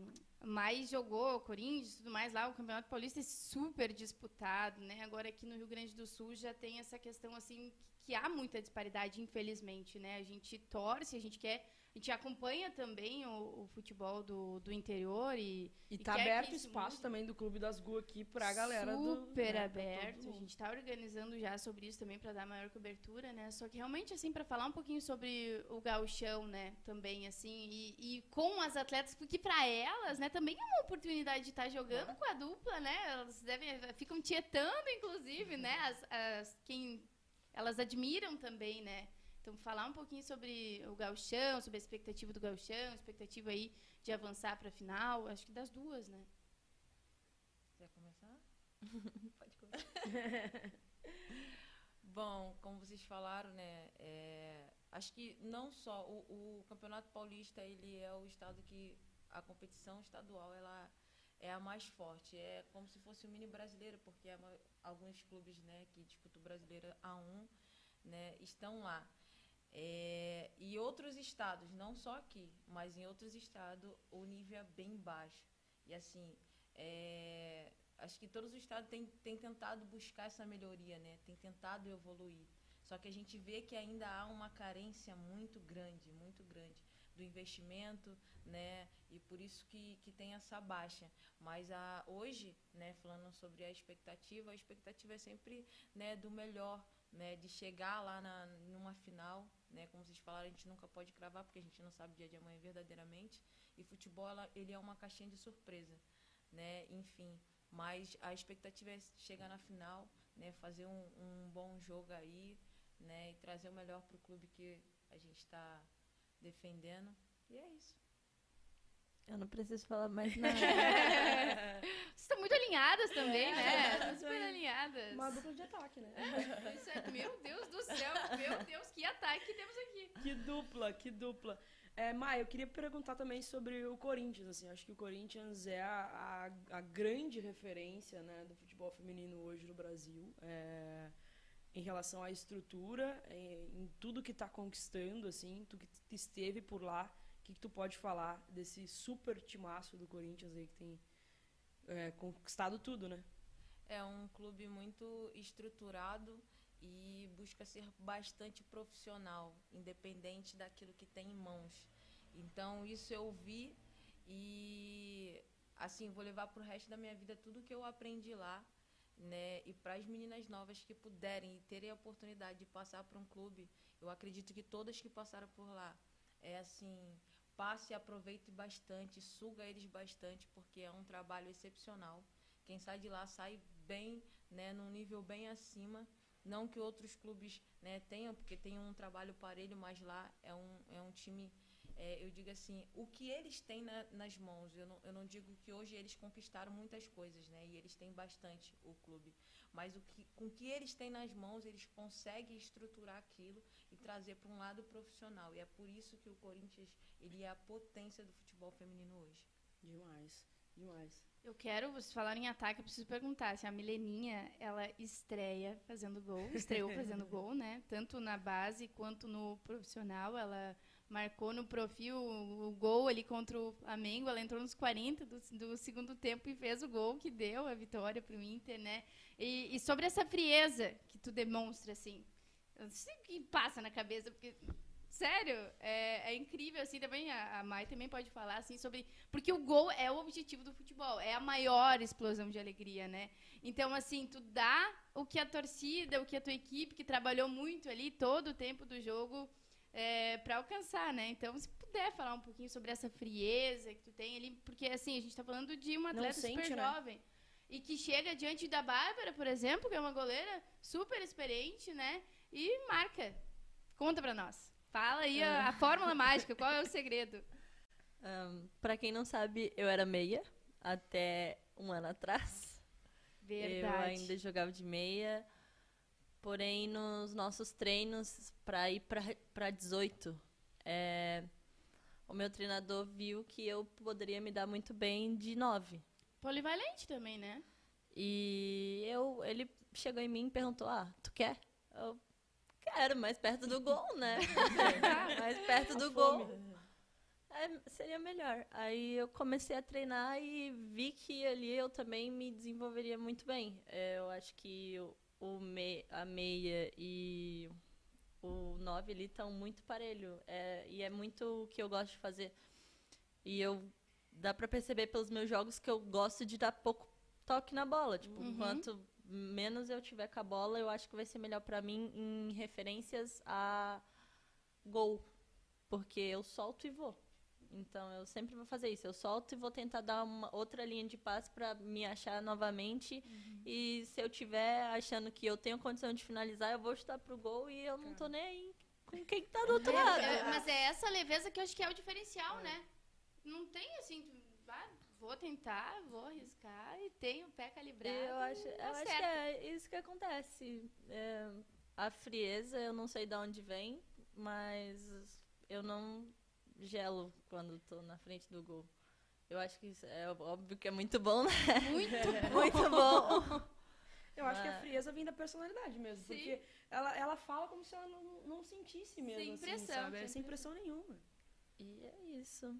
mais jogou Corinthians e tudo mais lá, o Campeonato Paulista é super disputado, né? Agora aqui no Rio Grande do Sul já tem essa questão, assim, que, que há muita disparidade, infelizmente, né? A gente torce, a gente quer a gente acompanha também o, o futebol do, do interior e. E tá aberto espaço também do Clube das Gu aqui pra galera Super do. Super né, aberto. A gente tá organizando já sobre isso também para dar maior cobertura, né? Só que realmente, assim, para falar um pouquinho sobre o gauchão, né? Também, assim, e, e com as atletas, porque para elas, né, também é uma oportunidade de estar tá jogando com a dupla, né? Elas devem, ficam tietando, inclusive, né? As, as, quem elas admiram também, né? Então, falar um pouquinho sobre o gauchão, sobre a expectativa do gauchão, expectativa aí de avançar para a final, acho que das duas, né? Quer começar? Pode começar. Bom, como vocês falaram, né, é, acho que não só o, o, Campeonato Paulista ele é o estado que a competição estadual ela é a mais forte, é como se fosse o mini brasileiro, porque alguns clubes, né, que disputam o brasileiro A1, né, estão lá. É, e outros estados, não só aqui, mas em outros estados, o nível é bem baixo. E assim, é, acho que todos os estados têm, têm tentado buscar essa melhoria, né? Tem tentado evoluir. Só que a gente vê que ainda há uma carência muito grande, muito grande do investimento, né? E por isso que, que tem essa baixa. Mas a, hoje, né, falando sobre a expectativa, a expectativa é sempre né, do melhor, né, de chegar lá na, numa final, né, como vocês falaram, a gente nunca pode cravar porque a gente não sabe o dia de amanhã verdadeiramente. E futebol ele é uma caixinha de surpresa, né? Enfim, mas a expectativa é chegar na final, né, fazer um, um bom jogo aí, né, e trazer o melhor para o clube que a gente está defendendo. E é isso. Eu não preciso falar mais nada. Vocês estão muito alinhadas também, né? Estão super alinhadas. Uma dupla de ataque, né? Isso é, meu Deus do céu, meu Deus, que ataque temos aqui. Que dupla, que dupla. É, Maia, eu queria perguntar também sobre o Corinthians. Assim, acho que o Corinthians é a, a, a grande referência né, do futebol feminino hoje no Brasil. É, em relação à estrutura, em, em tudo que está conquistando, assim, tu que esteve por lá que, que tu pode falar desse super timaço do Corinthians aí que tem é, conquistado tudo, né? É um clube muito estruturado e busca ser bastante profissional, independente daquilo que tem em mãos. Então, isso eu vi e assim, vou levar para o resto da minha vida tudo que eu aprendi lá, né? E para as meninas novas que puderem e terem a oportunidade de passar por um clube, eu acredito que todas que passaram por lá, é assim, passe e aproveite bastante, suga eles bastante, porque é um trabalho excepcional. Quem sai de lá sai bem, né, num nível bem acima. Não que outros clubes né, tenham, porque tem um trabalho parelho, mas lá é um, é um time é, eu digo assim, o que eles têm na, nas mãos, eu não, eu não digo que hoje eles conquistaram muitas coisas, né? E eles têm bastante o clube, mas o que, com o que eles têm nas mãos, eles conseguem estruturar aquilo e trazer para um lado profissional. E é por isso que o Corinthians ele é a potência do futebol feminino hoje. Demais, demais. Eu quero, vocês falarem em ataque, eu preciso perguntar se a Mileninha, ela estreia fazendo gol, estreou fazendo gol, né? Tanto na base quanto no profissional, ela marcou no profil o gol ali contra o Flamengo, ela entrou nos 40 do, do segundo tempo e fez o gol que deu a vitória para o Inter, né? E, e, sobre essa frieza que tu demonstra, assim, eu não sei o que passa na cabeça, porque, sério, é, é incrível, assim, também, a, a Mai também pode falar, assim, sobre, porque o gol é o objetivo do futebol, é a maior explosão de alegria, né? Então, assim, tu dá o que a torcida, o que a tua equipe, que trabalhou muito ali todo o tempo do jogo é, para alcançar, né? Então, se puder falar um pouquinho sobre essa frieza que tu tem ali, porque assim, a gente está falando de uma atleta sente, super né? jovem e que chega diante da Bárbara, por exemplo, que é uma goleira super experiente, né? E marca. Conta para nós. Fala aí a, a fórmula mágica, qual é o segredo? Um, para quem não sabe, eu era meia até um ano atrás. Verdade. Eu ainda jogava de meia. Porém, nos nossos treinos para ir para 18, é, o meu treinador viu que eu poderia me dar muito bem de 9. Polivalente também, né? E eu, ele chegou em mim e perguntou: Ah, tu quer? Eu quero, mais perto do gol, né? mais perto do gol. É, seria melhor. Aí eu comecei a treinar e vi que ali eu também me desenvolveria muito bem. É, eu acho que o me, a meia e o 9 ali estão muito parelho. É, e é muito o que eu gosto de fazer. E eu dá para perceber pelos meus jogos que eu gosto de dar pouco toque na bola. Tipo, uhum. quanto menos eu tiver com a bola, eu acho que vai ser melhor para mim em referências a gol. Porque eu solto e vou. Então eu sempre vou fazer isso. Eu solto e vou tentar dar uma outra linha de passe para me achar novamente. Uhum. E se eu tiver achando que eu tenho condição de finalizar, eu vou chutar pro gol e eu não tô nem aí com quem tá do outro é, lado. É, mas é essa leveza que eu acho que é o diferencial, é. né? Não tem assim, ah, vou tentar, vou arriscar e tenho o pé calibrado. Eu acho, eu acho que é isso que acontece. É, a frieza, eu não sei de onde vem, mas eu não gelo quando tô na frente do gol. Eu acho que isso é óbvio que é muito bom, né? Muito bom. muito bom. Eu acho que a frieza vem da personalidade mesmo. Sim. Porque ela, ela fala como se ela não, não sentisse mesmo. Sem impressão. Assim, sabe? É sem impressão nenhuma. E é isso.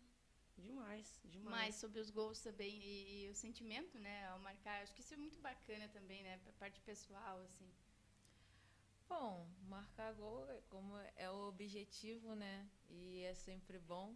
Demais, demais. Mais sobre os gols também e, e, o sentimento, né, ao marcar. Acho que isso é muito bacana também, né, pra parte pessoal, assim. Bom, marcar gol, é como é o objetivo, né? E é sempre bom.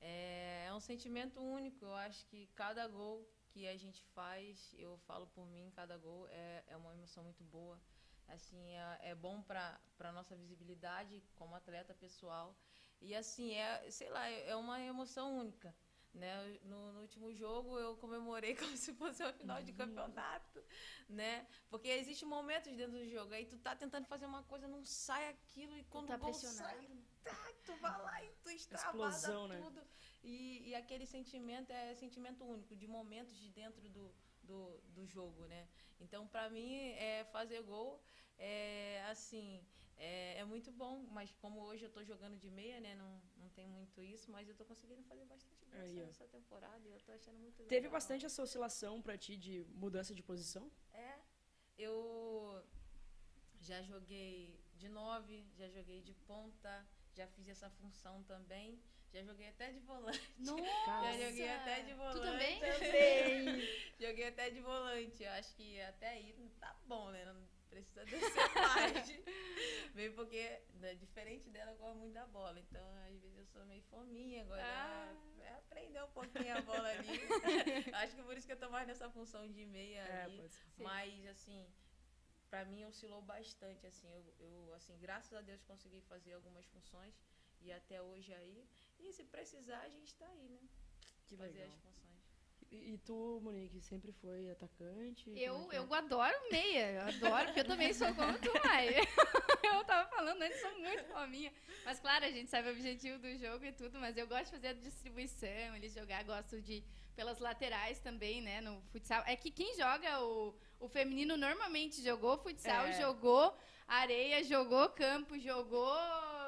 É, é um sentimento único. Eu acho que cada gol que a gente faz, eu falo por mim, cada gol é, é uma emoção muito boa. Assim, é, é bom para a nossa visibilidade como atleta pessoal. E assim, é, sei lá, é uma emoção única. Né? No, no, último jogo eu comemorei como se fosse uma final de campeonato, né? Porque existem momentos dentro do jogo, aí tu tá tentando fazer uma coisa, não sai aquilo, e quando tá o gol sai, tá, tu vai lá e tu extravasa né? tudo. Né? E, e aquele sentimento é sentimento único, de momentos de dentro do, do, do jogo, né? Então, para mim, é fazer gol é assim é, é, muito bom, mas como hoje eu estou jogando de meia, né? Não, não tem muito isso, mas eu estou conseguindo fazer bastante gols nessa temporada e eu estou achando muito Teve legal. bastante essa oscilação para ti de mudança de posição? É. Eu já joguei de nove, já joguei de ponta, já fiz essa função também. Já joguei até de volante. Nossa! Já joguei até de volante. Tu também? Também! joguei joguei até de volante. Eu acho que até aí tá bom, né? Não precisa descer mais. Meio porque, né, diferente dela, eu gosto muito da bola. Então, às vezes eu sou meio fominha agora. Ah. É aprender um pouquinho a bola ali. acho que por isso que eu tô mais nessa função de meia É, ali. Mas, assim, pra mim oscilou bastante, assim. Eu, eu, assim, graças a Deus consegui fazer algumas funções e até hoje aí. E se precisar, a gente tá aí, né? Que fazer legal. as funções. E, tu, Monique, sempre foi atacante? Eu, é que é? eu adoro meia, eu adoro, porque eu também sou como tu, Mai. Eu tava falando antes, sou muito fominha. Mas claro, a gente sabe o objetivo do jogo e tudo, mas eu gosto de fazer a distribuição, eles jogar, gosto de pelas laterais também, né, no futsal. É que quem joga o, o feminino normalmente jogou futsal, É. jogou areia, jogou campo, jogou...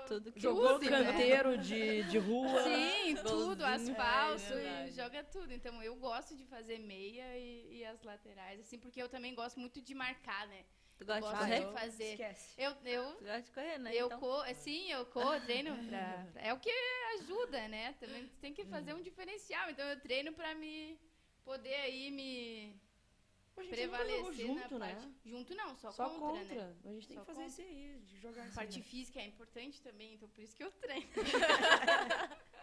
Tudo que Jogou Tudo, né? canteiro de, de rua. Sim, tudo, Golzinho. asfalto, É e joga tudo. Então eu gosto de fazer meia e, e as laterais, assim, porque eu também gosto muito de marcar, né? Tu gosta de Gosto correr? de fazer. Esquece. Eu, eu, Tu gosta de correr, né? eu então? corro, sim, eu corro, treino pra, pra- É o que ajuda, né? Também tem que fazer um diferencial. Então eu treino pra me poder aí me a gente prevalecer junto, na né? parte. Junto não, só, Só contra, contra. né? A gente tem Só que fazer contra. isso aí, de jogar A assim, parte né? física é importante também, então por isso que eu treino.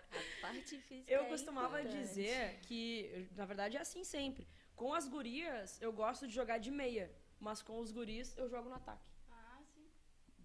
A parte física Eu é costumava importante. dizer que, na verdade, é assim sempre. Com as gurias, eu gosto de jogar de meia. Mas com os guris, eu jogo no ataque. Ah, sim.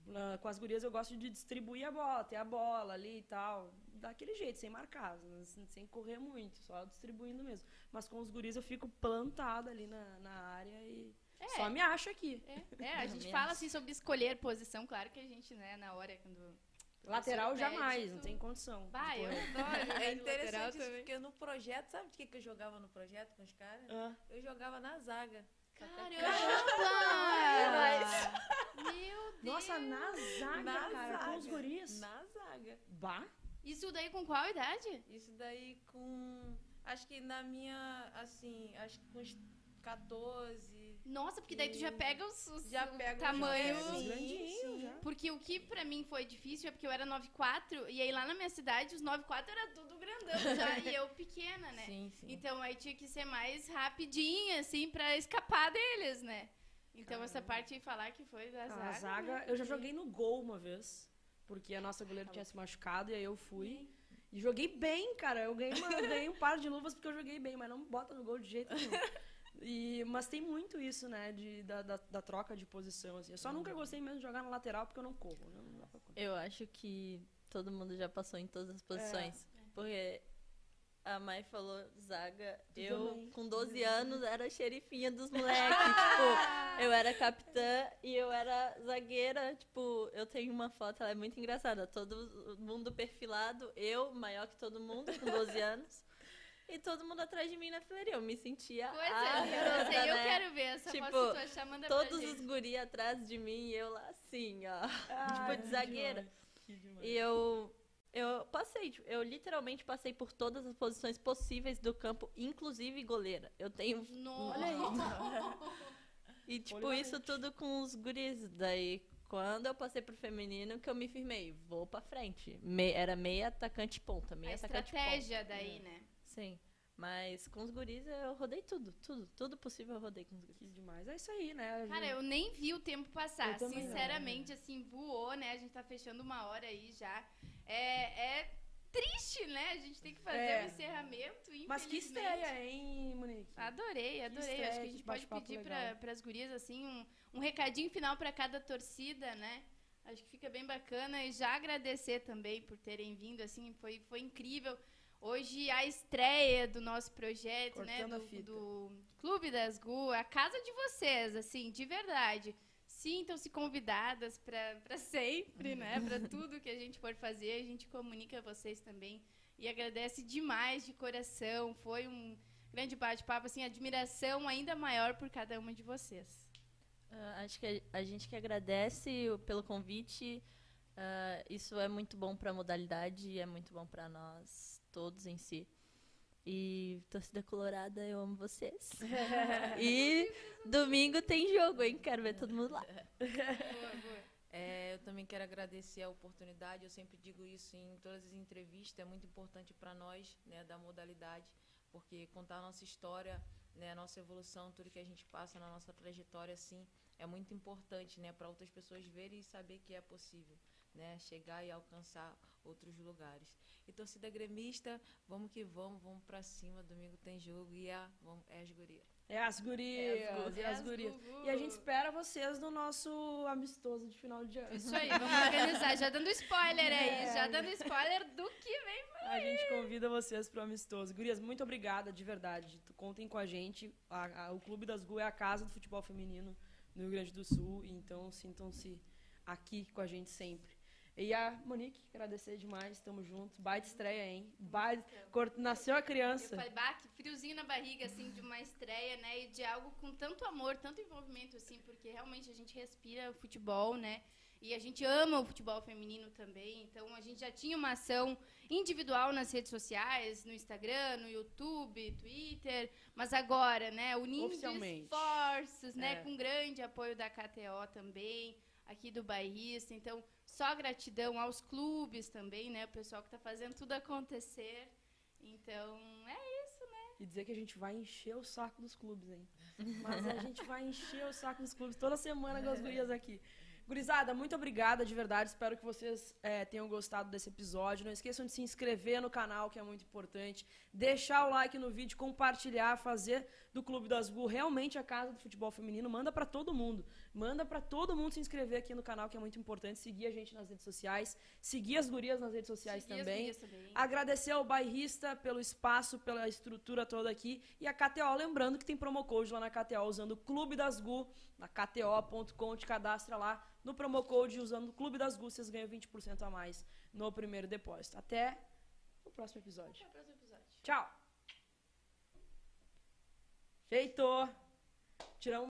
Na- com as gurias, eu gosto de distribuir a bola, ter a bola ali e tal. Daquele jeito, sem marcar, sem- correr muito, só distribuindo mesmo. Mas com os guris, eu fico plantada ali na, na área e É. só me acho aqui. É, é, a gente fala assim sobre escolher posição, claro que a gente, né, na hora quando. Lateral jamais, não tem condição. Vai, eu adoro jogar É interessante isso, porque no projeto, sabe de que, que eu jogava no projeto com os caras? Ah, Eu jogava na zaga. Caramba! Meu Deus! Nossa, na zaga, Na cara, com os zaga. guris. Na zaga. Bah, Isso daí com qual idade? Isso daí com. Acho que na minha. Assim, acho que com uns 14. Nossa, porque daí tu já pega os, os Já o pega os tamanho. Os já. Porque o que pra mim foi difícil é porque eu era 9'4 e aí lá na minha cidade os 9'4 era tudo grandão já e eu pequena, né? Sim, sim. Então aí tinha que ser mais rapidinha, assim, pra escapar deles, né? Então essa parte de falar que foi da zaga. a zaga, né? eu já joguei no gol uma vez. Porque a nossa goleira tinha se machucado e aí eu fui. E joguei bem, cara. Eu ganhei, uma, ganhei um par de luvas porque eu joguei bem, mas não bota no gol de jeito nenhum. E, mas tem muito isso, né, de, da, da, da troca de posição. Assim. Eu só nunca gostei mesmo de jogar na lateral porque eu não corro. né? Não dá pra correr. Eu acho que todo mundo já passou em todas as posições. Porque a Mai falou zaga. Tu eu, também. com 12 anos, era xerifinha dos moleques. tipo, eu era capitã e eu era zagueira. Tipo, eu tenho uma foto, ela é muito engraçada. Todo mundo perfilado, eu, maior que todo mundo, com 12 anos. E todo mundo atrás de mim na fileirinha. Eu me sentia. Pois a é, eu garota, eu né? quero ver essa Tipo, foto se tu achar, manda Todos os guri atrás de mim e eu lá assim, ó. Ah, tipo, de zagueira. Que demais. E eu, eu passei, tipo, eu literalmente passei por todas as posições possíveis do campo, inclusive goleira. Eu tenho. Nossa. Olha aí. E, tipo, isso tudo com os guris. Daí, quando eu passei pro feminino, que eu me firmei, vou pra frente. Me- era meia atacante ponta, A meia atacante estratégia ponta. daí, né? Sim. Mas com os guris eu rodei tudo, tudo, tudo possível eu rodei com os guris. Que demais. É isso aí, né? Cara, eu nem vi o tempo passar. Eu também não. Sinceramente, assim, voou, né? A gente tá fechando uma hora aí já. É, é triste, né? A gente tem que fazer É. o encerramento, Mas que estreia, hein, Monique? Adorei, adorei. estreia, Acho que a que gente pode pedir para as gurias, assim, um, um recadinho final para cada torcida, né? Acho que fica bem bacana. E já agradecer também por terem vindo, assim, foi, foi incrível. Hoje a estreia do nosso projeto, né? Cortando a Do, do Clube das Gu, a casa de vocês, assim, de verdade. Sintam-se convidadas para sempre, né? Para tudo que a gente for fazer, a gente comunica a vocês também. E agradece demais de coração. Foi um grande bate-papo, assim, admiração ainda maior por cada uma de vocês. Ah, acho que a, gente que agradece pelo convite. Ah, isso é muito bom para a modalidade e é muito bom para nós todos em si. E torcida colorada, eu amo vocês. e domingo tem jogo, hein? Quero ver todo mundo lá. Boa, boa. É, eu também quero agradecer a oportunidade. Eu sempre digo isso em todas as entrevistas. É muito importante para nós, né, da modalidade, porque contar a nossa história né, a nossa evolução, tudo que a gente passa na nossa trajetória, assim, é muito importante, né, para outras pessoas verem e saber que é possível, né, chegar e alcançar outros lugares. E torcida gremista, vamos que vamos, vamos para cima, domingo tem jogo e a, vamos, é as gurias. É as gurias, é as, é as gurias. E a gente espera vocês no nosso amistoso de final de ano. Isso aí, vamos organizar. Já dando spoiler aí, é. já dando spoiler do que vem por A gente convida vocês pro amistoso. Gurias, muito obrigada, de verdade. Contem com a gente. A, a, o Clube das Gu é a casa do futebol feminino no Rio Grande do Sul, então sintam-se aqui com a gente sempre. E a Monique, agradecer demais, tamo junto. Baita estreia, hein? Baita... Nasceu a criança. Eu falei, bah, que friozinho na barriga, assim, de uma estreia, né? E de algo com tanto amor, tanto envolvimento, assim, porque realmente a gente respira o futebol, né? E a gente ama o futebol feminino também. Então a gente já tinha uma ação individual nas redes sociais, no Instagram, no YouTube, Twitter, mas agora, né, unindo esforços, né, é. com grande apoio da KTO também, aqui do bairrista. Então, só gratidão aos clubes também, né? O pessoal que está fazendo tudo acontecer. Então, é isso, né? E dizer que a gente vai encher o saco dos clubes, hein? Mas a gente vai encher o saco dos clubes toda semana com as gurias aqui. Gurizada, muito obrigada de verdade. Espero que vocês é, tenham gostado desse episódio. Não esqueçam de se inscrever no canal, que é muito importante. Deixar o like no vídeo, compartilhar, fazer do Clube das Gu realmente a casa do futebol feminino. Manda para todo mundo. Manda para todo mundo se inscrever aqui no canal, que é muito importante. Seguir a gente nas redes sociais. Seguir as gurias nas redes sociais também. também. Agradecer ao bairrista pelo espaço, pela estrutura toda aqui. E a KTO, lembrando que tem promo code lá na KTO usando o Clube das Gu, na KTO.com, te cadastra lá no promo code usando o Clube das Gu, vocês ganham 20% a mais no primeiro depósito. Até o próximo episódio. Até o próximo episódio. Tchau. Feito. Tiramos